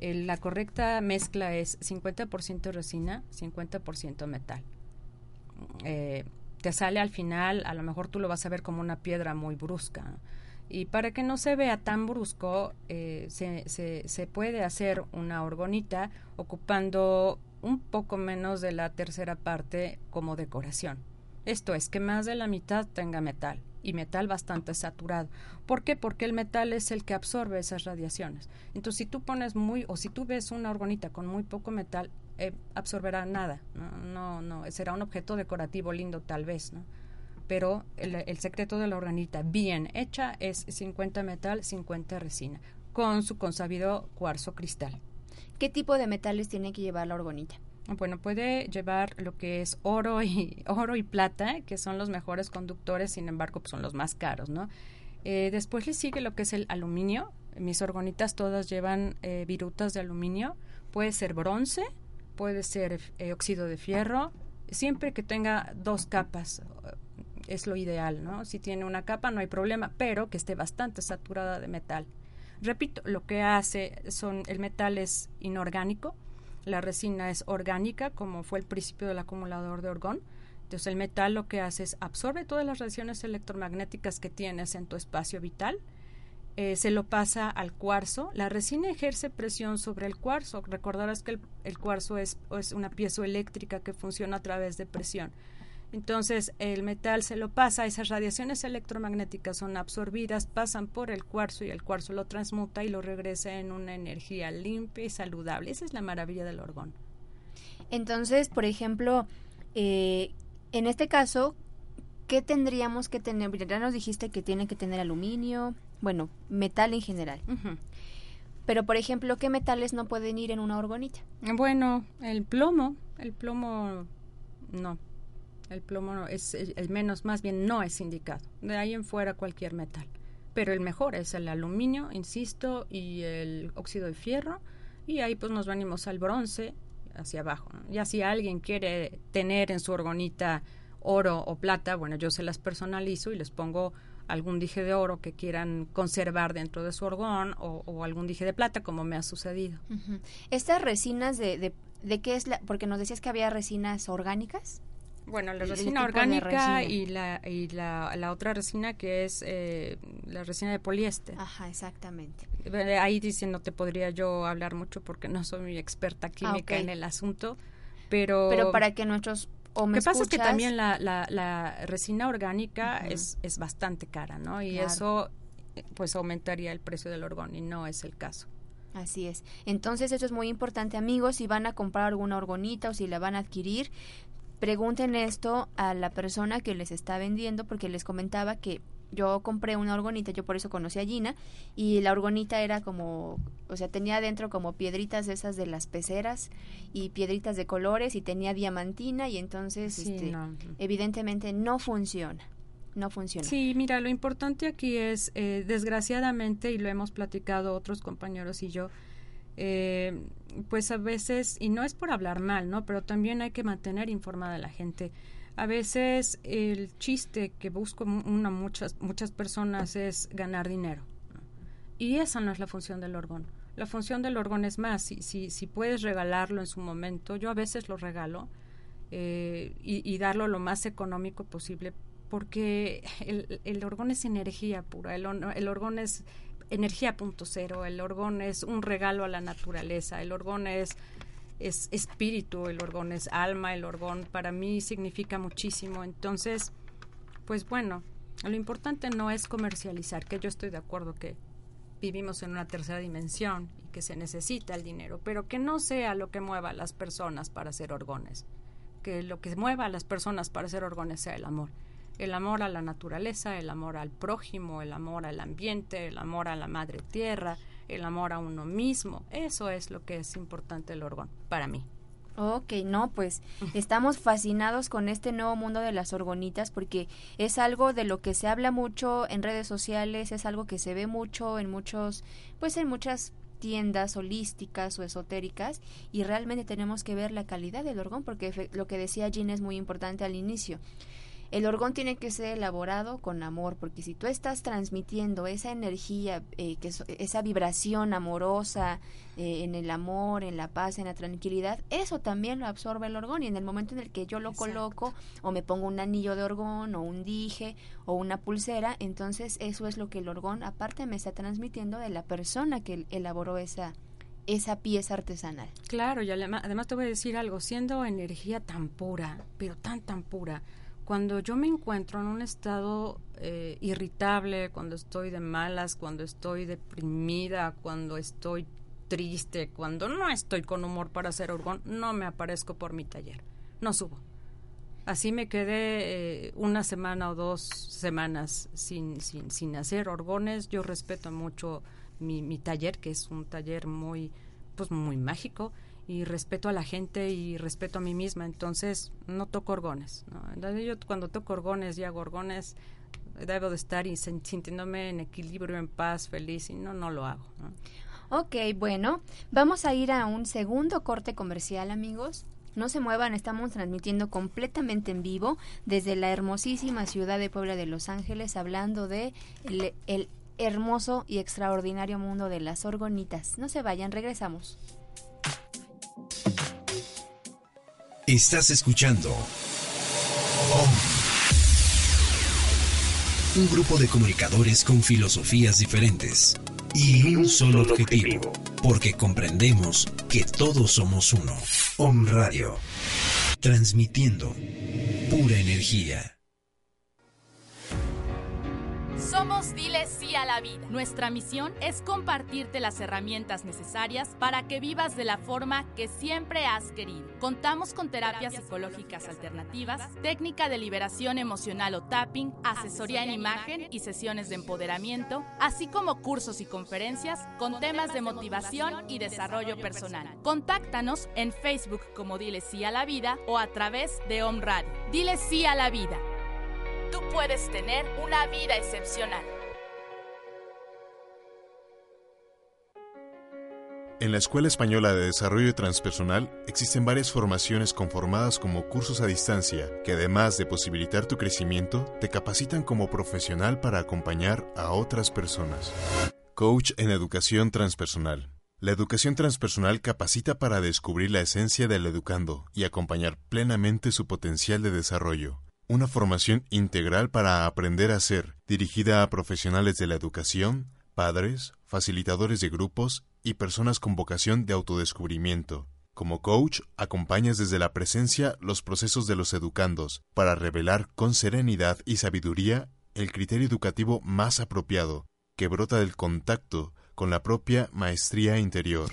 S4: la correcta mezcla es 50% resina, 50% metal. Eh, te sale al final, a lo mejor tú lo vas a ver como una piedra muy brusca. Y para que no se vea tan brusco, eh, se, se, se, puede hacer una orgonita ocupando un poco menos de la tercera parte como decoración. Esto es que más de la mitad tenga metal y metal bastante saturado. ¿Por qué? Porque el metal es el que absorbe esas radiaciones. Entonces, si tú pones muy, o si tú ves una orgonita con muy poco metal, eh, absorberá nada, ¿no? no, será un objeto decorativo lindo tal vez, ¿no? Pero el, secreto de la organita bien hecha es 50 metal, 50 resina, con su consabido cuarzo cristal.
S3: ¿Qué tipo de metales tiene que llevar la orgonita?
S4: Bueno, puede llevar lo que es oro y <laughs> oro y plata, que son los mejores conductores, sin embargo, pues son los más caros, ¿no? Eh, después le sigue lo que es el aluminio. Mis orgonitas todas llevan eh, virutas de aluminio. Puede ser bronce, puede ser eh, óxido de fierro, siempre que tenga dos capas eh, es lo ideal, ¿no? Si tiene una capa no hay problema, pero que esté bastante saturada de metal. Repito, lo que hace son el metal es inorgánico, la resina es orgánica, como fue el principio del acumulador de orgón. Entonces el metal lo que hace es absorbe todas las radiaciones electromagnéticas que tienes en tu espacio vital eh, se lo pasa al cuarzo. La resina ejerce presión sobre el cuarzo. Recordarás que el, cuarzo es, es, una pieza eléctrica que funciona a través de presión. Entonces el metal se lo pasa, esas radiaciones electromagnéticas son absorbidas, pasan por el cuarzo y el cuarzo lo transmuta y lo regresa en una energía limpia y saludable. Esa es la maravilla del orgón.
S3: Entonces, por ejemplo, eh, en este caso, ¿qué tendríamos que tener? Ya nos dijiste que tiene que tener aluminio, bueno, metal en general. Pero, por ejemplo, ¿qué metales no pueden ir en una orgonita?
S4: Bueno, el plomo, el plomo no. El plomo es el menos, más bien no es indicado. De ahí en fuera cualquier metal. Pero el mejor es el aluminio, insisto, y el óxido de fierro. Y ahí pues nos venimos al bronce hacia abajo. Ya si alguien quiere tener en su orgonita oro o plata, bueno, yo se las personalizo y les pongo algún dije de oro que quieran conservar dentro de su orgón o, algún dije de plata, como me ha sucedido.
S3: ¿Estas resinas de, de, qué es la...? Porque nos decías que había resinas orgánicas.
S4: Bueno, la resina orgánica y, la, y la, la, otra resina que es eh, la resina de poliéster.
S3: Ajá, exactamente.
S4: Ahí diciendo te podría yo hablar mucho porque no soy muy experta química ah, en el asunto, pero...
S3: Pero para que nuestros
S4: lo que pasa es que también la, la, resina orgánica es, es bastante cara, ¿no? Y eso pues aumentaría el precio del orgón y no es el caso.
S3: Así es. Entonces eso es muy importante, amigos, si van a comprar alguna orgonita o si la van a adquirir, pregunten esto a la persona que les está vendiendo porque les comentaba que yo compré una orgonita, yo por eso conocí a Gina, y la orgonita era como, o sea, tenía dentro como piedritas esas de las peceras y piedritas de colores y tenía diamantina y entonces este, evidentemente no funciona. No funciona.
S4: Sí, mira, lo importante aquí es, eh, desgraciadamente, y lo hemos platicado otros compañeros y yo, eh, pues a veces, y no es por hablar mal, ¿no? Pero también hay que mantener informada a la gente a veces el chiste que busco una muchas muchas personas es ganar dinero. Y esa no es la función del orgón. La función del orgón es más, si, si, si puedes regalarlo en su momento, yo a veces lo regalo eh, y, darlo lo más económico posible, porque el, el orgón es energía pura, el, el orgón es energía punto cero, el orgón es un regalo a la naturaleza, el orgón es es espíritu, el orgón es alma, el orgón para mí significa muchísimo. Entonces, pues bueno, lo importante no es comercializar, que yo estoy de acuerdo que vivimos en una tercera dimensión y que se necesita el dinero, pero que no sea lo que mueva a las personas para hacer orgones. que lo que mueva a las personas para ser orgones sea el amor. El amor a la naturaleza, el amor al prójimo, el amor al ambiente, el amor a la madre tierra, el amor a uno mismo. Eso es lo que es importante el orgón para mí.
S3: Ok, no, pues <laughs> estamos fascinados con este nuevo mundo de las orgonitas porque es algo de lo que se habla mucho en redes sociales, es algo que se ve mucho en muchos, pues en muchas tiendas holísticas o esotéricas y realmente tenemos que ver la calidad del orgón porque lo que decía Jean es muy importante al inicio el orgón tiene que ser elaborado con amor, porque si tú estás transmitiendo esa energía, eh, que esa vibración amorosa eh, en el amor, en la paz, en la tranquilidad, eso también lo absorbe el orgón y en el momento en el que yo lo coloco o me pongo un anillo de orgón o un dije o una pulsera, entonces eso es lo que el orgón aparte me está transmitiendo de la persona que elaboró esa esa pieza artesanal.
S4: Claro, y además te voy a decir algo, siendo energía tan pura, pero tan tan pura, cuando yo me encuentro en un estado eh, irritable, cuando estoy de malas, cuando estoy deprimida, cuando estoy triste, cuando no estoy con humor para hacer orgón, no me aparezco por mi taller, no subo. Así me quedé eh, una semana o dos semanas sin, sin, sin hacer orgones. Yo respeto mucho mi, mi taller, que es un taller muy, pues muy mágico y respeto a la gente y respeto a mí misma, entonces no toco orgones. ¿no? Yo cuando toco orgones y hago orgones debo de estar y sintiéndome en equilibrio, en paz, feliz y no, no lo hago.
S3: Ok, bueno, vamos a ir a un segundo corte comercial amigos. No se muevan, estamos transmitiendo completamente en vivo desde la hermosísima ciudad de Puebla de Los Ángeles, hablando de el, el hermoso y extraordinario mundo de las orgonitas. No se vayan, regresamos.
S1: Estás escuchando Un grupo de comunicadores con filosofías diferentes y un solo objetivo, porque comprendemos que todos somos uno. Om Radio, transmitiendo pura energía.
S2: Somos Dile Sí a la Vida. Nuestra misión es compartirte las herramientas necesarias para que vivas de la forma que siempre has querido. Contamos con terapias psicológicas alternativas, técnica de liberación emocional o tapping, asesoría en imagen y sesiones de empoderamiento, así como cursos y conferencias con temas de motivación y desarrollo personal. Contáctanos en Facebook como Dile Sí a la Vida o a través de Om Radio. Dile Sí a la Vida tú puedes tener una vida excepcional.
S9: En la Escuela Española de Desarrollo Transpersonal existen varias formaciones conformadas como cursos a distancia que además de posibilitar tu crecimiento, te capacitan como profesional para acompañar a otras personas. Coach en Educación Transpersonal. La educación transpersonal capacita para descubrir la esencia del educando y acompañar plenamente su potencial de desarrollo. Una formación integral para aprender a ser, dirigida a profesionales de la educación, padres, facilitadores de grupos y personas con vocación de autodescubrimiento. Como coach, acompañas desde la presencia los procesos de los educandos para revelar con serenidad y sabiduría el criterio educativo más apropiado, que brota del contacto con la propia maestría interior.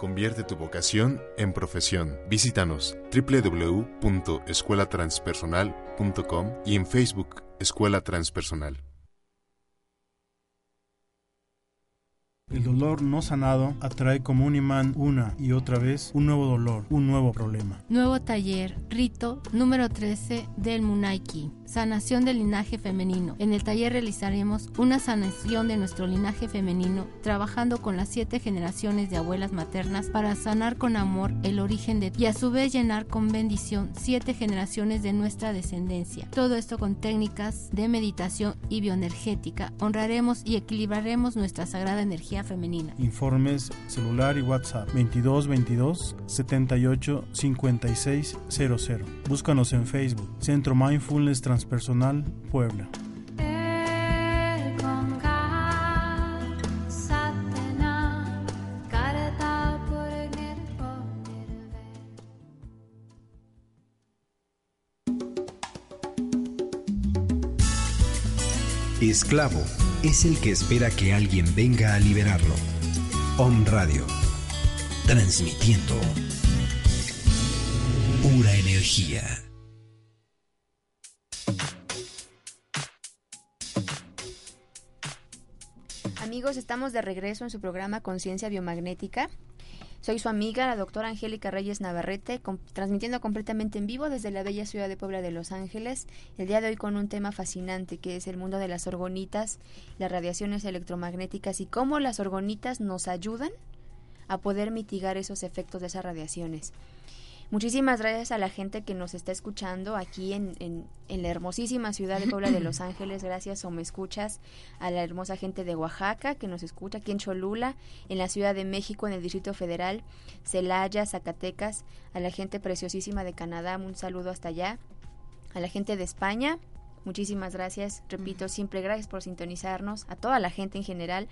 S9: Convierte tu vocación en profesión. Visítanos www.escuelatranspersonal.com y en Facebook Escuela Transpersonal.
S10: El dolor no sanado atrae como un imán una y otra vez un nuevo dolor, un nuevo problema.
S11: Nuevo taller, rito número 13 del Munaiki, sanación del linaje femenino. En el taller realizaremos una sanación de nuestro linaje femenino, trabajando con las siete generaciones de abuelas maternas para sanar con amor el origen de y a su vez llenar con bendición siete generaciones de nuestra descendencia. Todo esto con técnicas de meditación y bioenergética. Honraremos y equilibraremos nuestra sagrada energía femenina.
S10: Informes celular y WhatsApp 22 22 78 56 00. Búscanos en Facebook Centro Mindfulness Transpersonal Puebla.
S1: Esclavo es el que espera que alguien venga a liberarlo. Om Radio. Transmitiendo pura energía.
S3: Amigos, estamos de regreso en su programa Conciencia Biomagnética. Soy su amiga, la doctora Angélica Reyes Navarrete, transmitiendo completamente en vivo desde la bella ciudad de Puebla de Los Ángeles, el día de hoy con un tema fascinante que es el mundo de las orgonitas, las radiaciones electromagnéticas y cómo las orgonitas nos ayudan a poder mitigar esos efectos de esas radiaciones. Muchísimas gracias a la gente que nos está escuchando aquí en, en, la hermosísima ciudad de Puebla de Los <clears throat> Ángeles. Gracias o me escuchas a la hermosa gente de Oaxaca que nos escucha aquí en Cholula, en la Ciudad de México, en el Distrito Federal, Celaya, Zacatecas, a la gente preciosísima de Canadá, un saludo hasta allá, a la gente de España, Muchísimas gracias, repito, siempre gracias por sintonizarnos, a toda la gente en general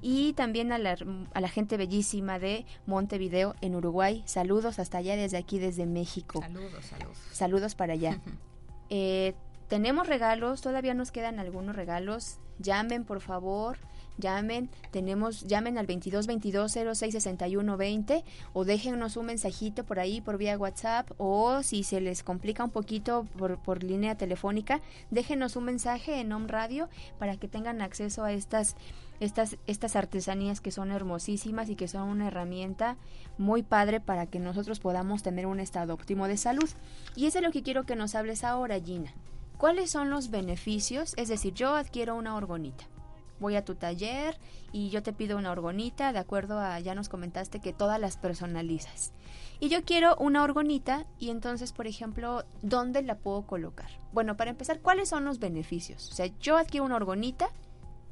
S3: y también a la, a la gente bellísima de Montevideo en Uruguay. Saludos hasta allá desde aquí, desde México.
S4: Saludos, saludos.
S3: Saludos para allá. eh, tenemos regalos, todavía nos quedan algunos regalos. Llamen, por favor llamen, tenemos, llamen al 22 22 06 61 20 o déjennos un mensajito por ahí por vía WhatsApp o si se les complica un poquito por, por línea telefónica, déjenos un mensaje en Home Radio para que tengan acceso a estas estas, estas artesanías que son hermosísimas y que son una herramienta muy padre para que nosotros podamos tener un estado óptimo de salud. Y eso es lo que quiero que nos hables ahora, Gina. ¿Cuáles son los beneficios? Es decir, yo adquiero una orgonita voy a tu taller y yo te pido una orgonita, de acuerdo a, ya nos comentaste que todas las personalizas. Y yo quiero una orgonita y entonces, por ejemplo, ¿dónde la puedo colocar? Bueno, para empezar, ¿cuáles son los beneficios? O sea, yo adquiero una orgonita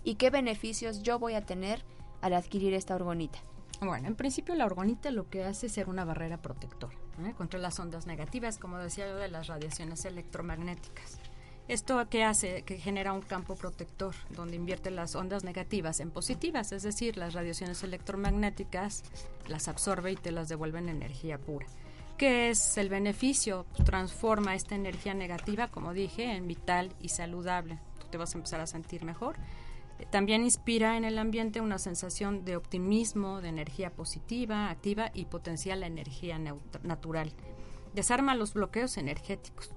S3: y qué beneficios yo voy a tener al adquirir esta orgonita.
S4: Bueno, en principio la orgonita lo que hace es ser una barrera protectora ¿eh? contra las ondas negativas, como decía yo, de las radiaciones electromagnéticas. ¿Esto qué hace? Que genera un campo protector donde invierte las ondas negativas en positivas, es decir, las radiaciones electromagnéticas las absorbe y te las devuelve en energía pura. ¿Qué es el beneficio? Transforma esta energía negativa, como dije, en vital y saludable. Tú te vas a empezar a sentir mejor. También inspira en el ambiente una sensación de optimismo, de energía positiva, activa y potencia la energía natural. Desarma los bloqueos energéticos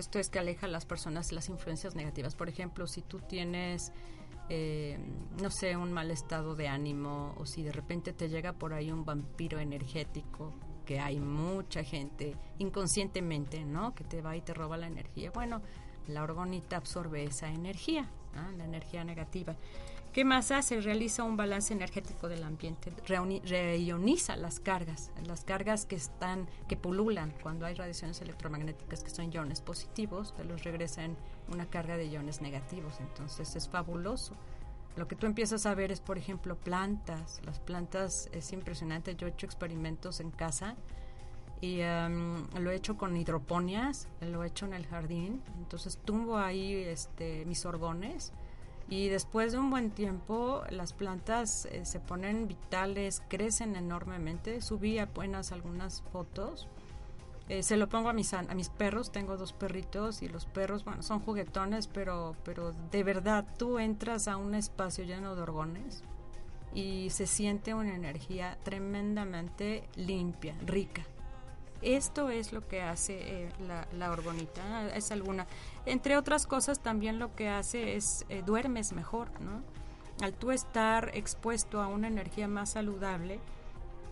S4: esto es que aleja a las personas las influencias negativas. Por ejemplo, si tú tienes, eh, no sé, un mal estado de ánimo o si de repente te llega por ahí un vampiro energético, que hay mucha gente inconscientemente, ¿no? Que te va y te roba la energía. Bueno, la orgonita absorbe esa energía, la energía negativa. ¿Qué más hace? Realiza un balance energético del ambiente, reioniza las cargas, las cargas que están, que pululan cuando hay radiaciones electromagnéticas que son iones positivos, te los regresa en una carga de iones negativos, entonces es fabuloso. Lo que tú empiezas a ver es, por ejemplo, plantas. Las plantas es impresionante. Yo he hecho experimentos en casa y lo he hecho con hidroponias, lo he hecho en el jardín. Entonces tumbo ahí este, mis orgones y después de un buen tiempo las plantas eh, se ponen vitales, crecen enormemente. Subí apenas algunas fotos. Eh, se lo pongo a mis, a mis perros, tengo dos perritos y los perros, bueno, son juguetones, pero, pero de verdad tú entras a un espacio lleno de orgones y se siente una energía tremendamente limpia, rica. Esto es lo que hace eh, la, la, orgonita, es alguna. Entre otras cosas, también lo que hace es eh, duermes mejor, ¿no? Al tú estar expuesto a una energía más saludable,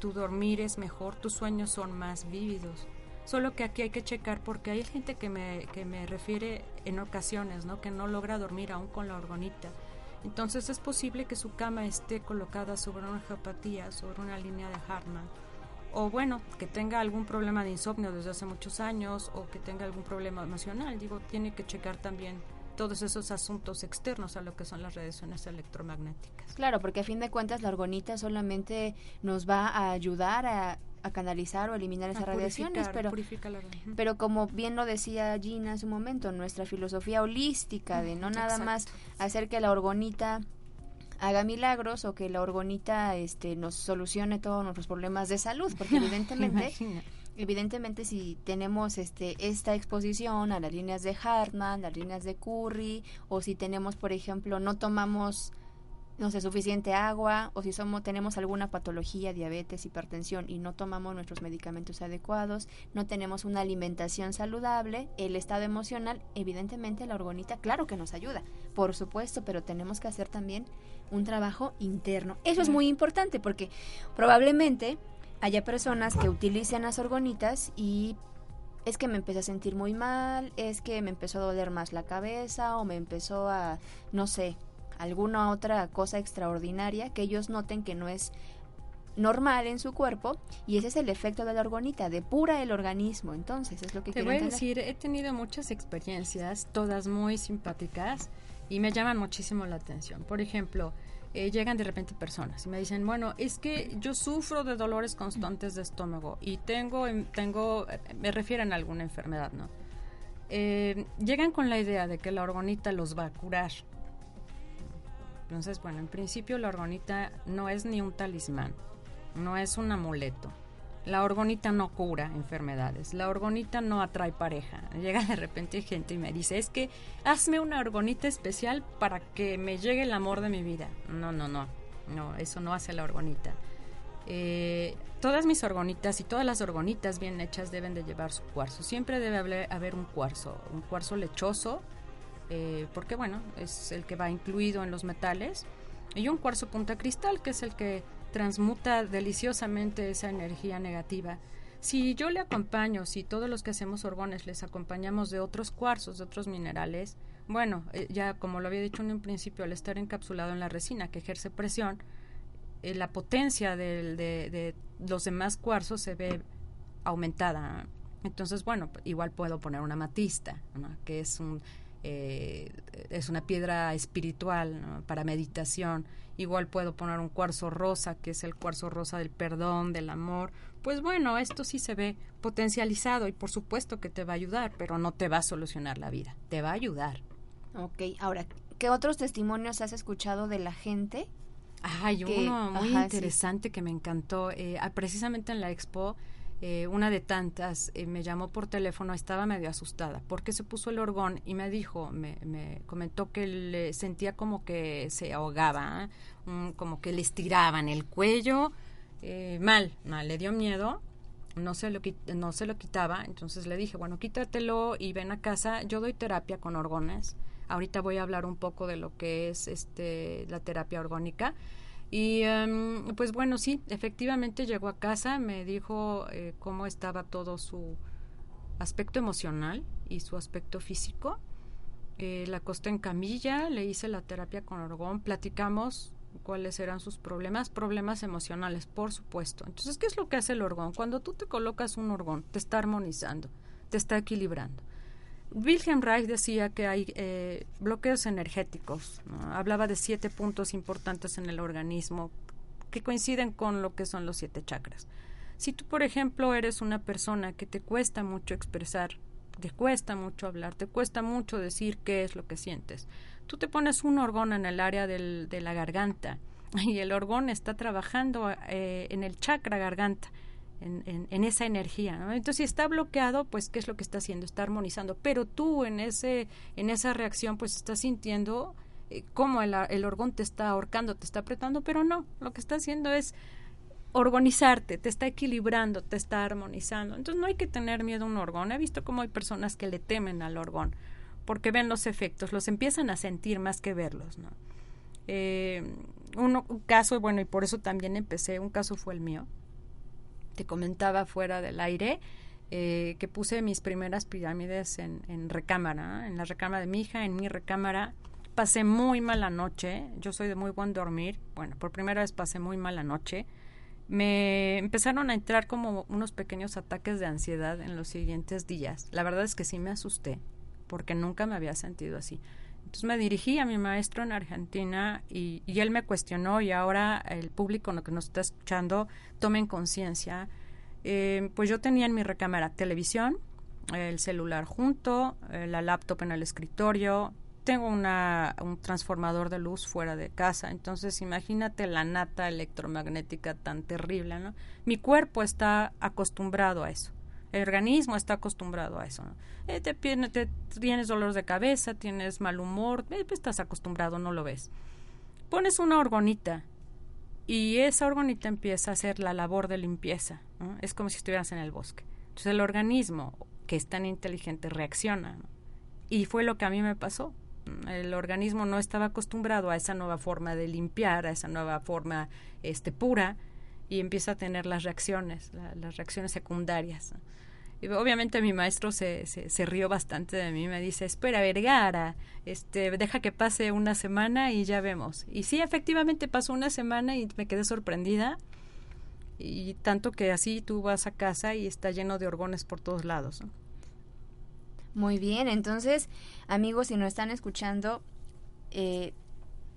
S4: tu dormir es mejor, tus sueños son más vívidos. Solo que aquí hay que checar porque hay gente que me, que me refiere en ocasiones, ¿no? Que no logra dormir aún con la orgonita. Entonces es posible que su cama esté colocada sobre una geopatía, sobre una línea de Hartmann o bueno, que tenga algún problema de insomnio desde hace muchos años o que tenga algún problema emocional. Digo, tiene que checar también todos esos asuntos externos a lo que son las radiaciones electromagnéticas.
S3: Claro, porque a fin de cuentas la orgonita solamente nos va a ayudar a, canalizar o eliminar esas radiaciones, pero, pero como bien lo decía Gina en su momento, nuestra filosofía holística de no nada más hacer que la orgonita haga milagros o que la orgonita este, nos solucione todos nuestros problemas de salud, porque <laughs> evidentemente, evidentemente si tenemos este, esta exposición a las líneas de Hartmann, las líneas de Curry, o si tenemos, por ejemplo, no tomamos no sé, suficiente agua o si somos tenemos alguna patología, diabetes, hipertensión y no tomamos nuestros medicamentos adecuados, no tenemos una alimentación saludable, el estado emocional, evidentemente la orgonita claro que nos ayuda, por supuesto, pero tenemos que hacer también un trabajo interno. Eso es muy importante porque probablemente haya personas que utilicen las orgonitas y es que me empecé a sentir muy mal, es que me empezó a doler más la cabeza o me empezó a, no sé, alguna otra cosa extraordinaria que ellos noten que no es normal en su cuerpo y ese es el efecto de la orgonita, depura el organismo, entonces es lo que
S4: Te voy a decir, he tenido muchas experiencias, todas muy simpáticas y me llaman muchísimo la atención. Por ejemplo, eh, llegan de repente personas y me dicen, bueno, es que yo sufro de dolores constantes de estómago y tengo, tengo me refieren a alguna enfermedad, ¿no? Eh, llegan con la idea de que la orgonita los va a curar entonces, bueno, en principio la orgonita no es ni un talismán, no es un amuleto. La orgonita no cura enfermedades, la orgonita no atrae pareja. <laughs> Llega de repente gente y me dice, es que hazme una orgonita especial para que me llegue el amor de mi vida. No, no, no, no, eso no hace la orgonita. Eh, todas mis orgonitas y todas las orgonitas bien hechas deben de llevar su cuarzo. Siempre debe haber un cuarzo, un cuarzo lechoso eh, porque bueno, es el que va incluido en los metales, y un cuarzo punta cristal, que es el que transmuta deliciosamente esa energía negativa. Si yo le acompaño, si todos los que hacemos orgones les acompañamos de otros cuarzos, de otros minerales, bueno, eh, ya como lo había dicho en un principio, al estar encapsulado en la resina que ejerce presión, eh, la potencia de, los demás cuarzos se ve aumentada. Entonces, bueno, igual puedo poner una matista, que es un eh, es una piedra espiritual para meditación. Igual puedo poner un cuarzo rosa, que es el cuarzo rosa del perdón, del amor. Pues bueno, esto sí se ve potencializado y por supuesto que te va a ayudar, pero no te va a solucionar la vida, te va a ayudar.
S3: Ok, ahora, ¿qué otros testimonios has escuchado de la gente?
S4: Hay uno muy interesante que me encantó. Eh, ah, precisamente en la expo eh, una de tantas, eh, me llamó por teléfono, estaba medio asustada, porque se puso el orgón y me dijo, me, me comentó que le sentía como que se ahogaba, como que le estiraban el cuello, eh, mal, mal, le dio miedo, no se, lo, no se lo quitaba, entonces le dije, bueno, quítatelo y ven a casa, yo doy terapia con orgones, ahorita voy a hablar un poco de lo que es este la terapia orgónica, y em, pues bueno, sí, efectivamente llegó a casa, me dijo eh, cómo estaba todo su aspecto emocional y su aspecto físico. Eh, la acosté en camilla, le hice la terapia con orgón, platicamos cuáles eran sus problemas, problemas emocionales, por supuesto. Entonces, ¿qué es lo que hace el orgón? Cuando tú te colocas un orgón, te está armonizando, te está equilibrando. Wilhelm Reich decía que hay eh, bloqueos energéticos. Hablaba de siete puntos importantes en el organismo que coinciden con lo que son los siete chakras. Si tú, por ejemplo, eres una persona que te cuesta mucho expresar, te cuesta mucho hablar, te cuesta mucho decir qué es lo que sientes, tú te pones un orgón en el área del, de la garganta <laughs> y el orgón está trabajando eh, en el chakra garganta en, esa energía. Entonces, si está bloqueado, pues, ¿qué es lo que está haciendo? Está armonizando. Pero tú en, ese, en esa reacción, pues, estás sintiendo eh, cómo el, el orgón te está ahorcando, te está apretando, pero no, lo que está haciendo es organizarte, te está equilibrando, te está armonizando. Entonces no hay que tener miedo a un orgón. He visto cómo hay personas que le temen al orgón porque ven los efectos, los empiezan a sentir más que verlos. ¿no? Eh, un caso, bueno, y por eso también empecé, un caso fue el mío te comentaba fuera del aire, eh, que puse mis primeras pirámides en, en recámara, en la recámara de mi hija, en mi recámara. Pasé muy mala noche, yo soy de muy buen dormir, bueno, por primera vez pasé muy mala noche. Me empezaron a entrar como unos pequeños ataques de ansiedad en los siguientes días. La verdad es que sí me asusté, porque nunca me había sentido así. Entonces me dirigí a mi maestro en Argentina y, él me cuestionó y ahora el público lo que nos está escuchando tomen conciencia. Eh, pues yo tenía en mi recámara televisión, el celular junto, eh, la laptop en el escritorio, tengo una, un transformador de luz fuera de casa, entonces imagínate la nata electromagnética tan terrible, ¿no? Mi cuerpo está acostumbrado a eso. El organismo está acostumbrado a eso. Eh, te, tienes dolor de cabeza, tienes mal humor, eh, pues estás acostumbrado, no lo ves. pones una orgonita y esa orgonita empieza a hacer la labor de limpieza. Es como si estuvieras en el bosque. Entonces el organismo, que es tan inteligente, reacciona. Y fue lo que a mí me pasó. El organismo no estaba acostumbrado a esa nueva forma de limpiar, a esa nueva forma este, pura, y empieza a tener las reacciones, las reacciones secundarias. Y obviamente mi maestro se, se, rió bastante de mí, me dice, espera, Vergara, este, deja que pase una semana y ya vemos. Y sí, efectivamente pasó una semana y me quedé sorprendida. Y tanto que así tú vas a casa y está lleno de orgones por todos lados.
S3: Muy bien, entonces, amigos, si nos están escuchando, eh,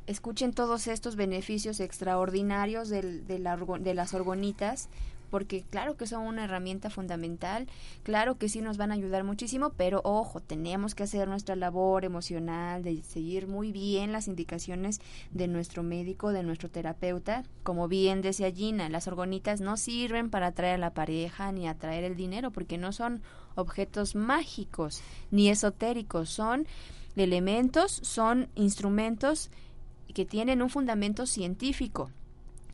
S3: escuchen todos estos beneficios extraordinarios del, de, la, de las orgonitas porque claro que son una herramienta fundamental, claro que sí nos van a ayudar muchísimo, pero ojo, tenemos que hacer nuestra labor emocional, de seguir muy bien las indicaciones de nuestro médico, de nuestro terapeuta. Como bien decía Gina, las orgonitas no sirven para atraer a la pareja ni atraer el dinero, porque no son objetos mágicos ni esotéricos, son elementos, son instrumentos que tienen un fundamento científico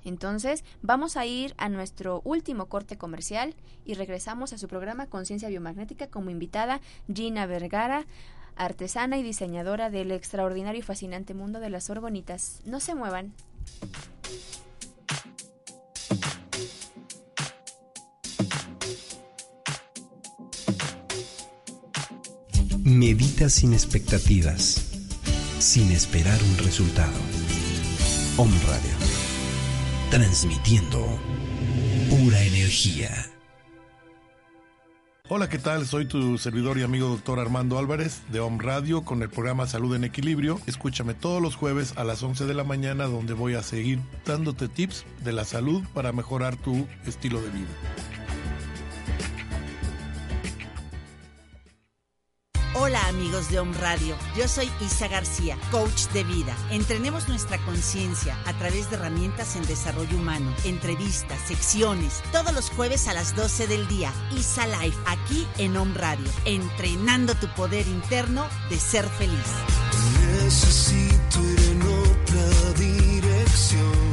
S3: entonces, vamos a ir a nuestro último corte comercial y regresamos a su programa Conciencia Biomagnética como invitada Gina Vergara, artesana y diseñadora del extraordinario y fascinante mundo de las orgonitas. No se muevan.
S1: Medita sin expectativas, sin esperar un resultado. Om Radio transmitiendo pura energía.
S7: Hola, ¿qué tal? Soy tu servidor y amigo doctor Armando Álvarez de Home Radio con el programa Salud en Equilibrio. Escúchame todos los jueves a las 11 de la mañana donde voy a seguir dándote tips de la salud para mejorar tu estilo de vida.
S8: Hola amigos de Home Radio, yo soy Isa García, coach de vida. Entrenemos nuestra conciencia a través de herramientas en desarrollo humano, entrevistas, secciones, todos los jueves a las 12 del día. Isa Life, aquí en Home Radio, entrenando tu poder interno de ser feliz.
S12: Necesito ir en otra dirección.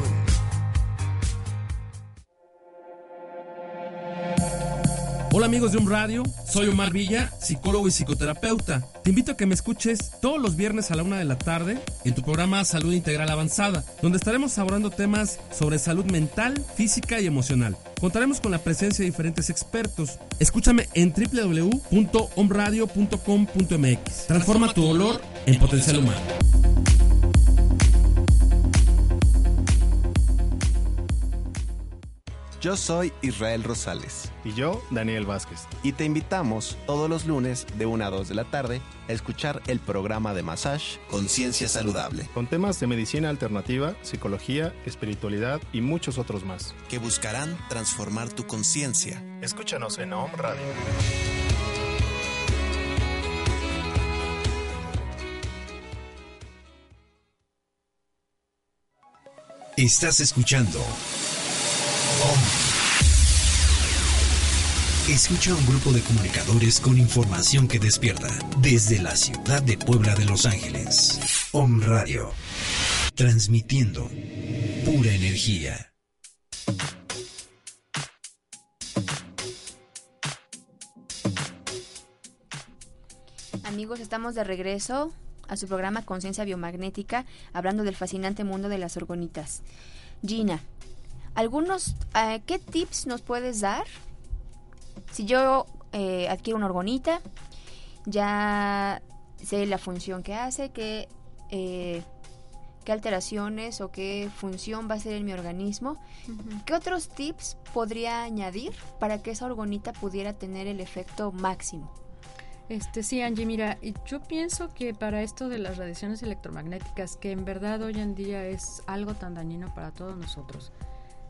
S13: Hola amigos de un radio, soy Omar Villa, psicólogo y psicoterapeuta. Te invito a que me escuches todos los viernes a la una de la tarde en tu programa Salud Integral Avanzada, donde estaremos abordando temas sobre salud mental, física y emocional. Contaremos con la presencia de diferentes expertos. Escúchame en www.omradio.com.mx. Transforma tu dolor en potencial humano.
S14: Yo soy Israel Rosales.
S15: Y yo, Daniel Vázquez.
S14: Y te invitamos todos los lunes de 1 a 2 de la tarde a escuchar el programa de Massage Conciencia Saludable.
S15: Con temas de medicina alternativa, psicología, espiritualidad y muchos otros más.
S14: Que buscarán transformar tu conciencia.
S15: Escúchanos en Home Radio.
S1: Estás escuchando Escucha un grupo de comunicadores con información que despierta desde la ciudad de Puebla de Los Ángeles. Om Radio, transmitiendo pura energía.
S3: Amigos, estamos de regreso a su programa Conciencia Biomagnética, hablando del fascinante mundo de las orgonitas. Gina, algunos, eh, ¿qué tips nos puedes dar? Si yo eh, adquiero una orgonita, ya sé la función que hace, qué, eh, qué alteraciones o qué función va a hacer en mi organismo. ¿Qué otros tips podría añadir para que esa orgonita pudiera tener el efecto máximo?
S4: Este, sí, Angie, mira, yo pienso que para esto de las radiaciones electromagnéticas, que en verdad hoy en día es algo tan dañino para todos nosotros,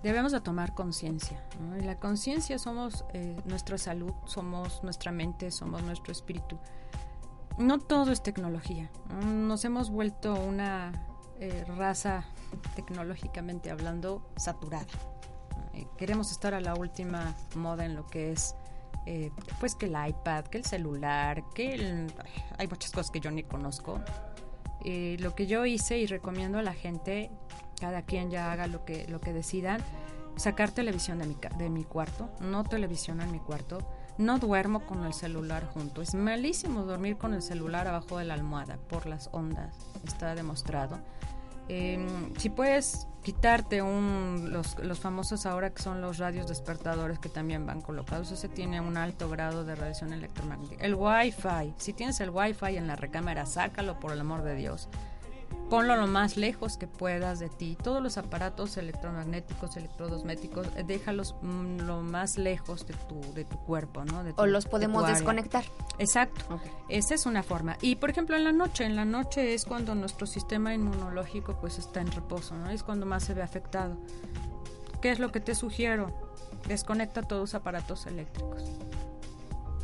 S4: debemos de tomar conciencia. Y la conciencia somos eh, nuestra salud, somos nuestra mente, somos nuestro espíritu. No todo es tecnología. Nos hemos vuelto una eh, raza tecnológicamente hablando saturada. queremos estar a la última moda en lo que es eh, pues que el iPad, que el celular, que hay muchas cosas que yo ni conozco. Eh, lo que yo hice y recomiendo a la gente, cada quien ya haga lo que, lo que decidan, sacar televisión de mi, de mi cuarto, no televisión en mi cuarto, no duermo con el celular junto. Es malísimo dormir con el celular abajo de la almohada por las ondas, está demostrado. Em, si puedes quitarte un, los, los, famosos ahora que son los radios despertadores que también van colocados, ese tiene un alto grado de radiación electromagnética. El Wi-Fi, si tienes el Wi-Fi en la recámara, sácalo por el amor de Dios ponlo lo más lejos que puedas de ti. Todos los aparatos electromagnéticos, electrodomésticos, eh, déjalos mm, lo más lejos de tu, de tu cuerpo, ¿no?
S3: o los podemos desconectar.
S4: Exacto. Esa es una forma. Y por ejemplo en la noche, en la noche es cuando nuestro sistema inmunológico pues está en reposo, ¿no? Es cuando más se ve afectado. ¿Qué es lo que te sugiero? Desconecta todos los aparatos eléctricos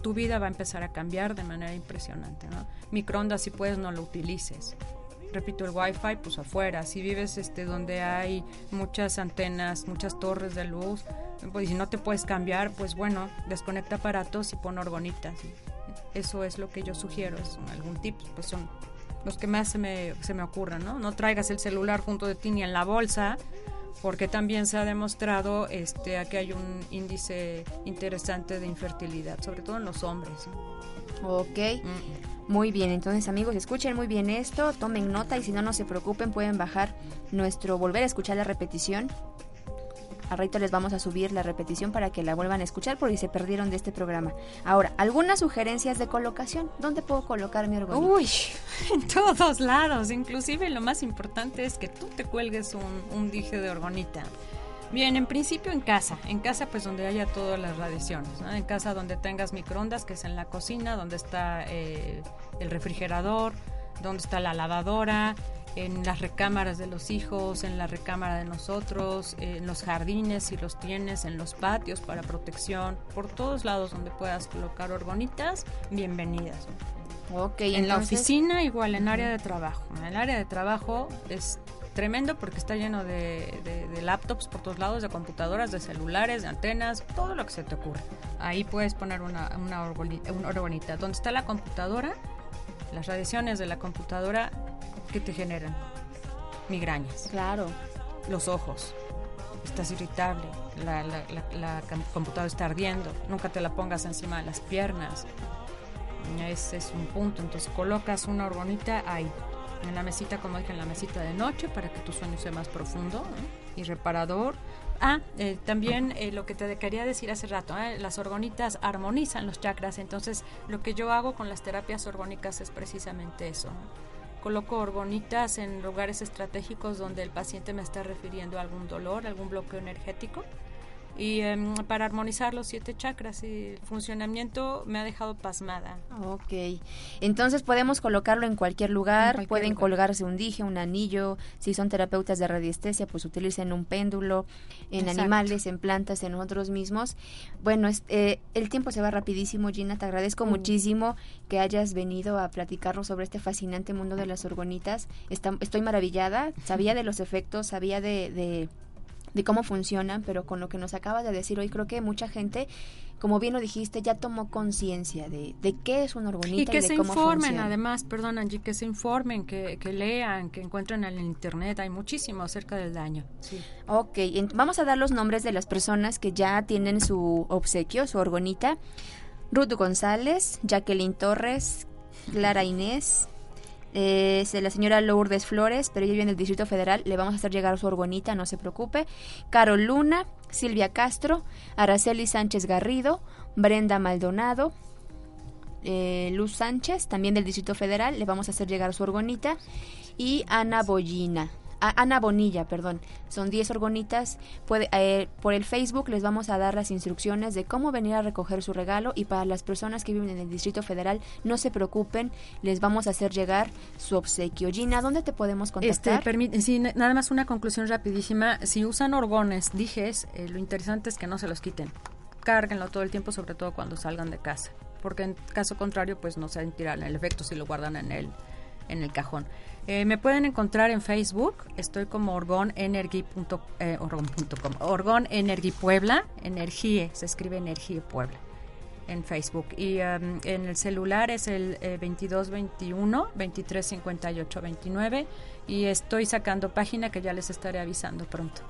S4: tu vida va a empezar a cambiar de manera impresionante. ¿no? Microondas, si puedes, no lo utilices repito, el wifi, pues afuera. Si vives este donde hay muchas antenas, muchas torres de luz, pues si no te puedes cambiar, pues bueno, desconecta aparatos y pon orgonitas. Eso es lo que yo sugiero, es algún tip, pues son los que más se me, se me ocurren, ¿no? No traigas el celular junto de ti ni en la bolsa, porque también se ha demostrado este, que hay un índice interesante de infertilidad, sobre todo en los hombres.
S3: Ok. Mm. Muy bien, entonces amigos, escuchen muy bien esto, tomen nota y si no, no se preocupen, pueden bajar nuestro, volver a escuchar la repetición. A rato les vamos a subir la repetición para que la vuelvan a escuchar por si se perdieron de este programa. Ahora, algunas sugerencias de colocación. ¿Dónde puedo colocar mi orgonita?
S4: Uy, <laughs> en todos lados. Inclusive lo más importante es que tú te cuelgues un, un dije de orgonita. Bien, en principio en casa, en casa pues donde haya todas las radiaciones, en casa donde tengas microondas, que es en la cocina, donde está eh, el refrigerador, donde está la lavadora, en las recámaras de los hijos, en la recámara de nosotros, en los jardines si los tienes, en los patios para protección, por todos lados donde puedas colocar orgonitas, bienvenidas.
S3: Ok,
S4: en la oficina igual, en área de trabajo. En el área de trabajo es tremendo porque está lleno de, laptops por todos lados, de computadoras, de celulares, de antenas, todo lo que se te ocurre. Ahí puedes poner una, una, orgonita, Donde está la computadora, las radiaciones de la computadora que te generan migrañas.
S3: Claro.
S4: Los ojos. Estás irritable, la, la, computadora está ardiendo, nunca te la pongas encima de las piernas. Ese es un punto, entonces colocas una orgonita ahí en la mesita, como dije, en la mesita de noche para que tu sueño sea más profundo y reparador. Ah, eh, también eh, lo que te quería decir hace rato, ¿eh? las orgonitas armonizan los chakras, entonces lo que yo hago con las terapias orgónicas es precisamente eso. Coloco orgonitas en lugares estratégicos donde el paciente me está refiriendo a algún dolor, algún bloqueo energético y em, para armonizar los siete chakras y el funcionamiento me ha dejado pasmada.
S3: Ok, entonces podemos colocarlo en cualquier lugar, pueden colgarse un dije, un anillo, si son terapeutas de radiestesia, pues utilicen un péndulo, en animales, en plantas, en nosotros mismos. Bueno, eh, el tiempo se va rapidísimo, Gina, te agradezco mm. muchísimo que hayas venido a platicarnos sobre este fascinante mundo de las orgonitas. estoy maravillada, sabía <laughs> de los efectos, sabía de de cómo funcionan, pero con lo que nos acabas de decir hoy, creo que mucha gente, como bien lo dijiste, ya tomó conciencia de, de qué es una orgonita
S4: y que
S3: y
S4: se informen, además, perdón Angie, que se informen, que, que, lean, que encuentren en el internet, hay muchísimo acerca del daño. Sí.
S3: Ok, vamos a dar los nombres de las personas que ya tienen su obsequio, su orgonita. Ruth González, Jacqueline Torres, Clara Inés, es la señora Lourdes Flores, pero ella vive en el Distrito Federal. Le vamos a hacer llegar su orgonita, no se preocupe. Carol Luna, Silvia Castro, Araceli Sánchez Garrido, Brenda Maldonado, eh, Luz Sánchez, también del Distrito Federal. Le vamos a hacer llegar su orgonita. Y Ana Bollina. Ana Bonilla, perdón. Son 10 orgonitas. Puede, eh, por el Facebook les vamos a dar las instrucciones de cómo venir a recoger su regalo y para las personas que viven en el Distrito Federal, no se preocupen, les vamos a hacer llegar su obsequio. Gina, ¿dónde te podemos contactar?
S4: Este, sí, nada más una conclusión rapidísima. Si usan orgones, dijes, eh, lo interesante es que no se los quiten. Cárguenlo todo el tiempo, sobre todo cuando salgan de casa. Porque en caso contrario, pues no se tirar el efecto si lo guardan en el, en el cajón. Eh, me pueden encontrar en Facebook, estoy como orgonenergy.com, eh, Puebla, Energía, se escribe Energía Puebla. en Facebook. Y um, en el celular es el 2221 2358 29 y estoy sacando página que ya les estaré avisando pronto.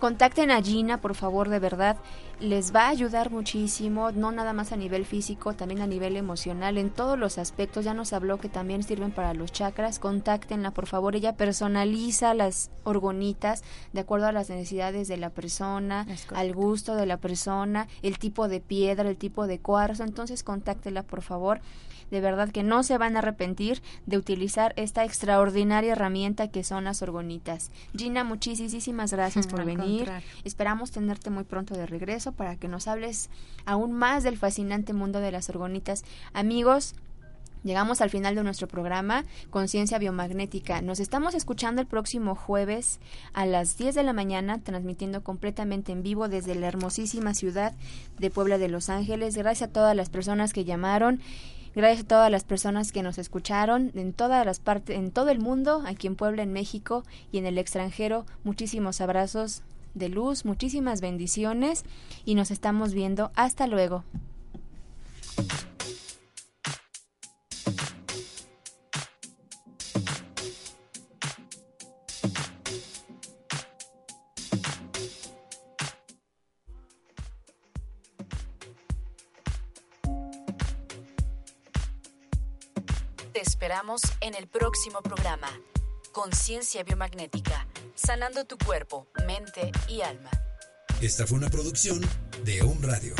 S3: Contacten a Gina, por favor, de verdad. Les va a ayudar muchísimo, no nada más a nivel físico, también a nivel emocional, en todos los aspectos. Ya nos habló que también sirven para los chakras. Contáctenla, por favor. Ella personaliza las orgonitas de acuerdo a las necesidades de la persona, al gusto de la persona, el tipo de piedra, el tipo de cuarzo. Entonces, contáctela, por favor de verdad que no se van a arrepentir de utilizar esta extraordinaria herramienta que son las orgonitas. Gina, muchísimas gracias por venir. Esperamos tenerte muy pronto de regreso para que nos hables aún más del fascinante mundo de las orgonitas. Amigos, Llegamos al final de nuestro programa Conciencia Biomagnética. Nos estamos escuchando el próximo jueves a las 10 de la mañana, transmitiendo completamente en vivo desde la hermosísima ciudad de Puebla de Los Ángeles. Gracias a todas las personas que llamaron Gracias a todas las personas que nos escucharon en todas las partes, en todo el mundo, aquí en Puebla, en México y en el extranjero. Muchísimos abrazos de luz, muchísimas bendiciones y nos estamos viendo. Hasta luego.
S16: En el próximo programa. Conciencia Biomagnética, sanando tu cuerpo, mente y alma.
S1: Esta fue una producción de Home Radio.